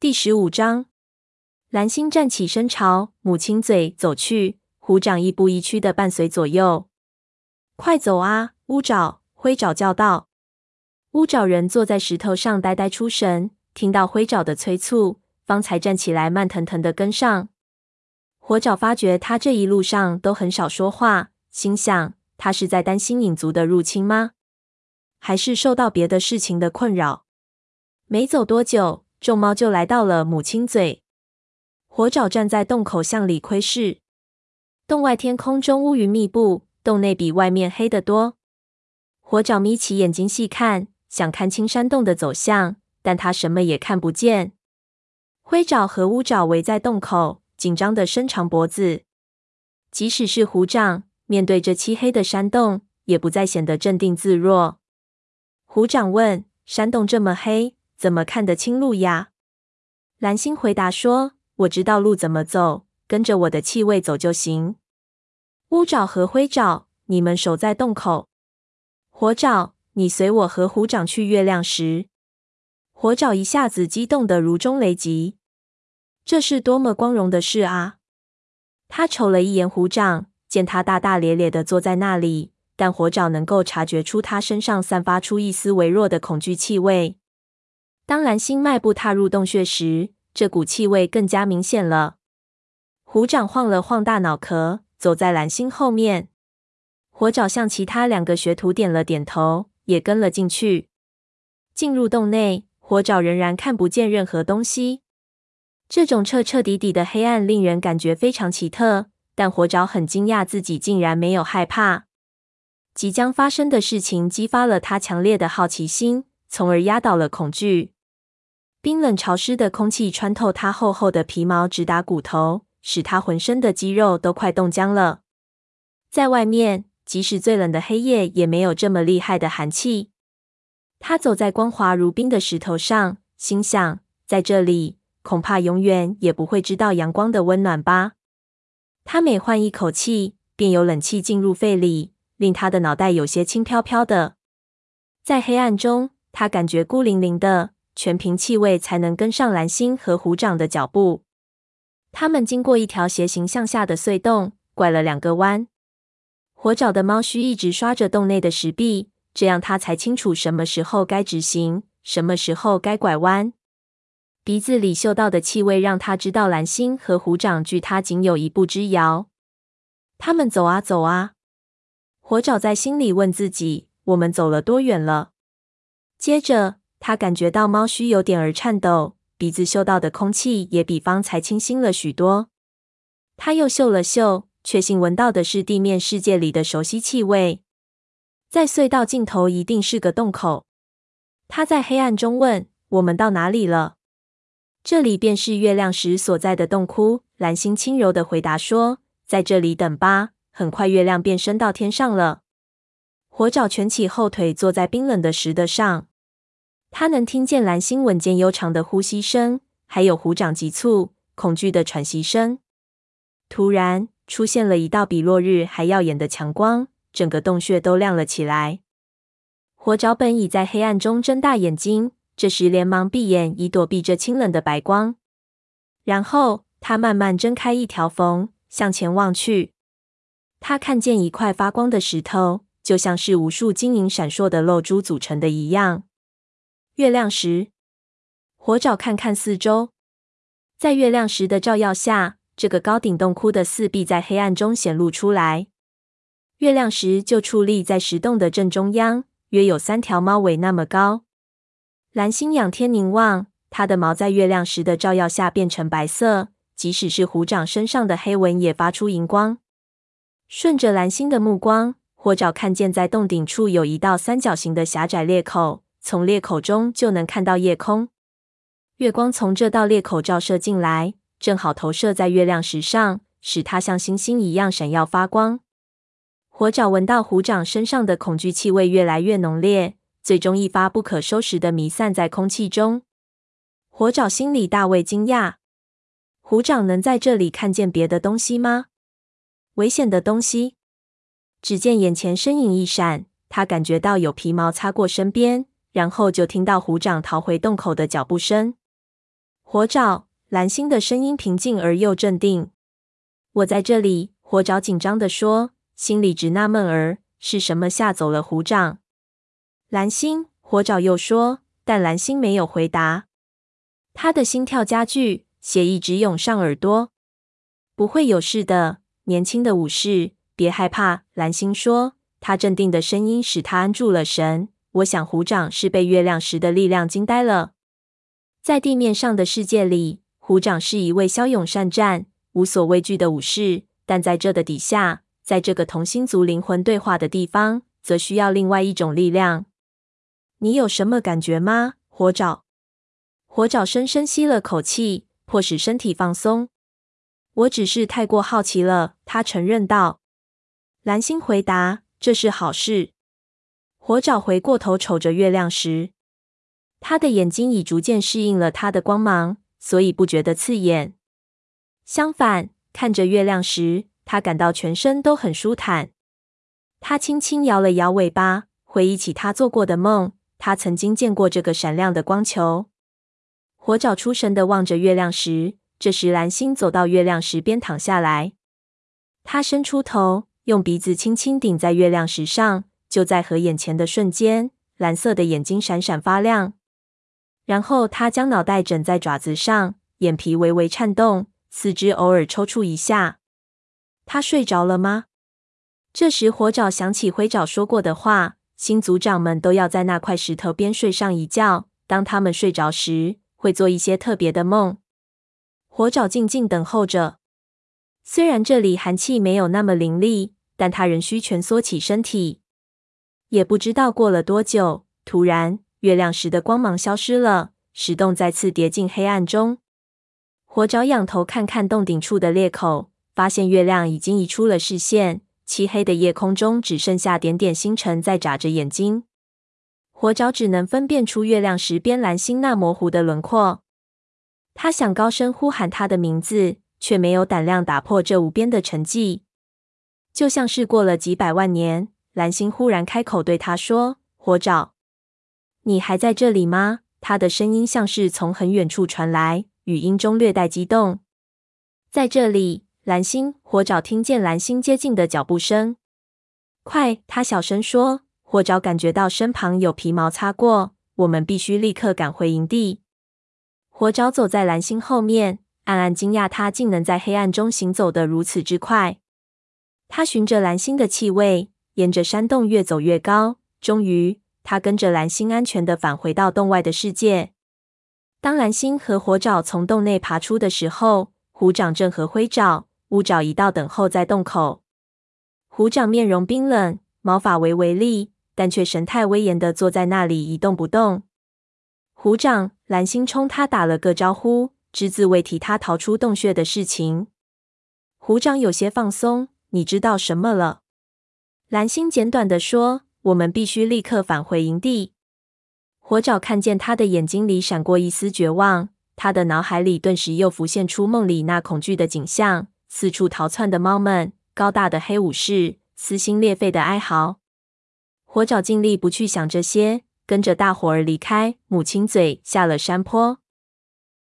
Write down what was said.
第十五章，蓝星站起身朝母亲嘴走去，虎掌亦步亦趋的伴随左右。快走啊！乌爪、灰爪叫道。乌爪人坐在石头上，呆呆出神，听到灰爪的催促，方才站起来，慢腾腾的跟上。火爪发觉他这一路上都很少说话，心想：他是在担心影族的入侵吗？还是受到别的事情的困扰？没走多久，众猫就来到了母亲嘴。火爪站在洞口向里窥视，洞外天空中乌云密布，洞内比外面黑得多。火爪眯起眼睛细看，想看清山洞的走向，但他什么也看不见。灰爪和乌爪围在洞口。紧张的伸长脖子，即使是虎掌，面对这漆黑的山洞，也不再显得镇定自若。虎掌问：“山洞这么黑，怎么看得清路呀？”蓝星回答说：“我知道路怎么走，跟着我的气味走就行。”乌爪和灰爪，你们守在洞口；火爪，你随我和虎掌去月亮石。火爪一下子激动得如钟雷击。这是多么光荣的事啊！他瞅了一眼虎掌，见他大大咧咧的坐在那里，但火爪能够察觉出他身上散发出一丝微弱的恐惧气味。当蓝星迈步踏入洞穴时，这股气味更加明显了。虎掌晃了晃大脑壳，走在蓝星后面。火爪向其他两个学徒点了点头，也跟了进去。进入洞内，火爪仍然看不见任何东西。这种彻彻底底的黑暗令人感觉非常奇特，但火爪很惊讶自己竟然没有害怕。即将发生的事情激发了他强烈的好奇心，从而压倒了恐惧。冰冷潮湿的空气穿透他厚厚的皮毛，直达骨头，使他浑身的肌肉都快冻僵了。在外面，即使最冷的黑夜，也没有这么厉害的寒气。他走在光滑如冰的石头上，心想：在这里。恐怕永远也不会知道阳光的温暖吧。他每换一口气，便有冷气进入肺里，令他的脑袋有些轻飘飘的。在黑暗中，他感觉孤零零的，全凭气味才能跟上蓝星和虎掌的脚步。他们经过一条斜行向下的隧洞，拐了两个弯。火爪的猫须一直刷着洞内的石壁，这样它才清楚什么时候该直行，什么时候该拐弯。鼻子里嗅到的气味让他知道蓝星和虎掌距他仅有一步之遥。他们走啊走啊，火爪在心里问自己：“我们走了多远了？”接着，他感觉到猫须有点儿颤抖，鼻子嗅到的空气也比方才清新了许多。他又嗅了嗅，确信闻到的是地面世界里的熟悉气味。在隧道尽头一定是个洞口。他在黑暗中问：“我们到哪里了？”这里便是月亮石所在的洞窟。蓝星轻柔地回答说：“在这里等吧，很快月亮便升到天上了。”火爪蜷起后腿，坐在冰冷的石的上。他能听见蓝星稳健悠长的呼吸声，还有虎掌急促、恐惧的喘息声。突然，出现了一道比落日还耀眼的强光，整个洞穴都亮了起来。火爪本已在黑暗中睁大眼睛。这时，连忙闭眼，以躲避这清冷的白光。然后，他慢慢睁开一条缝，向前望去。他看见一块发光的石头，就像是无数晶莹闪烁的露珠组成的一样。月亮石。火爪看看四周，在月亮石的照耀下，这个高顶洞窟的四壁在黑暗中显露出来。月亮石就矗立在石洞的正中央，约有三条猫尾那么高。蓝星仰天凝望，它的毛在月亮石的照耀下变成白色，即使是虎掌身上的黑纹也发出荧光。顺着蓝星的目光，火爪看见在洞顶处有一道三角形的狭窄裂口，从裂口中就能看到夜空。月光从这道裂口照射进来，正好投射在月亮石上，使它像星星一样闪耀发光。火爪闻到虎掌身上的恐惧气味越来越浓烈。最终，一发不可收拾的弥散在空气中。火爪心里大为惊讶：虎掌能在这里看见别的东西吗？危险的东西？只见眼前身影一闪，他感觉到有皮毛擦过身边，然后就听到虎掌逃回洞口的脚步声。火爪，蓝星的声音平静而又镇定。我在这里，火爪紧张地说，心里直纳闷儿，是什么吓走了虎掌？蓝星，火爪又说，但蓝星没有回答。他的心跳加剧，血一直涌上耳朵。不会有事的，年轻的武士，别害怕。蓝星说，他镇定的声音使他安住了神。我想虎掌是被月亮石的力量惊呆了。在地面上的世界里，虎掌是一位骁勇善战、无所畏惧的武士，但在这的底下，在这个同星族灵魂对话的地方，则需要另外一种力量。你有什么感觉吗，火爪？火爪深深吸了口气，迫使身体放松。我只是太过好奇了，他承认道。蓝星回答：“这是好事。”火爪回过头瞅着月亮石，他的眼睛已逐渐适应了它的光芒，所以不觉得刺眼。相反，看着月亮时，他感到全身都很舒坦。他轻轻摇了摇尾巴，回忆起他做过的梦。他曾经见过这个闪亮的光球。火爪出神地望着月亮石。这时，蓝星走到月亮石边躺下来。他伸出头，用鼻子轻轻顶在月亮石上。就在合眼前的瞬间，蓝色的眼睛闪闪发亮。然后，他将脑袋枕在爪子上，眼皮微微颤动，四肢偶尔抽搐一下。他睡着了吗？这时，火爪想起灰爪说过的话：新族长们都要在那块石头边睡上一觉。当他们睡着时，会做一些特别的梦。火爪静静等候着，虽然这里寒气没有那么凌厉，但他仍需蜷缩起身体。也不知道过了多久，突然，月亮石的光芒消失了，石洞再次跌进黑暗中。火爪仰头看看洞顶处的裂口，发现月亮已经移出了视线，漆黑的夜空中只剩下点点星辰在眨着眼睛。火爪只能分辨出月亮石边蓝星那模糊的轮廓。他想高声呼喊他的名字，却没有胆量打破这无边的沉寂。就像是过了几百万年，蓝星忽然开口对他说：“火爪，你还在这里吗？”他的声音像是从很远处传来，语音中略带激动。在这里，蓝星。火爪听见蓝星接近的脚步声。快，他小声说。火爪感觉到身旁有皮毛擦过，我们必须立刻赶回营地。火爪走在蓝星后面，暗暗惊讶他竟能在黑暗中行走得如此之快。他循着蓝星的气味，沿着山洞越走越高。终于，他跟着蓝星安全的返回到洞外的世界。当蓝星和火爪从洞内爬出的时候，虎掌正和灰爪、乌爪一道等候在洞口。虎掌面容冰冷，毛发微微立，但却神态威严的坐在那里一动不动。虎掌，蓝星冲他打了个招呼，只字未提他逃出洞穴的事情。虎掌有些放松，你知道什么了？蓝星简短地说：“我们必须立刻返回营地。”火爪看见他的眼睛里闪过一丝绝望，他的脑海里顿时又浮现出梦里那恐惧的景象：四处逃窜的猫们，高大的黑武士，撕心裂肺的哀嚎。火爪尽力不去想这些。跟着大伙儿离开母亲嘴，下了山坡。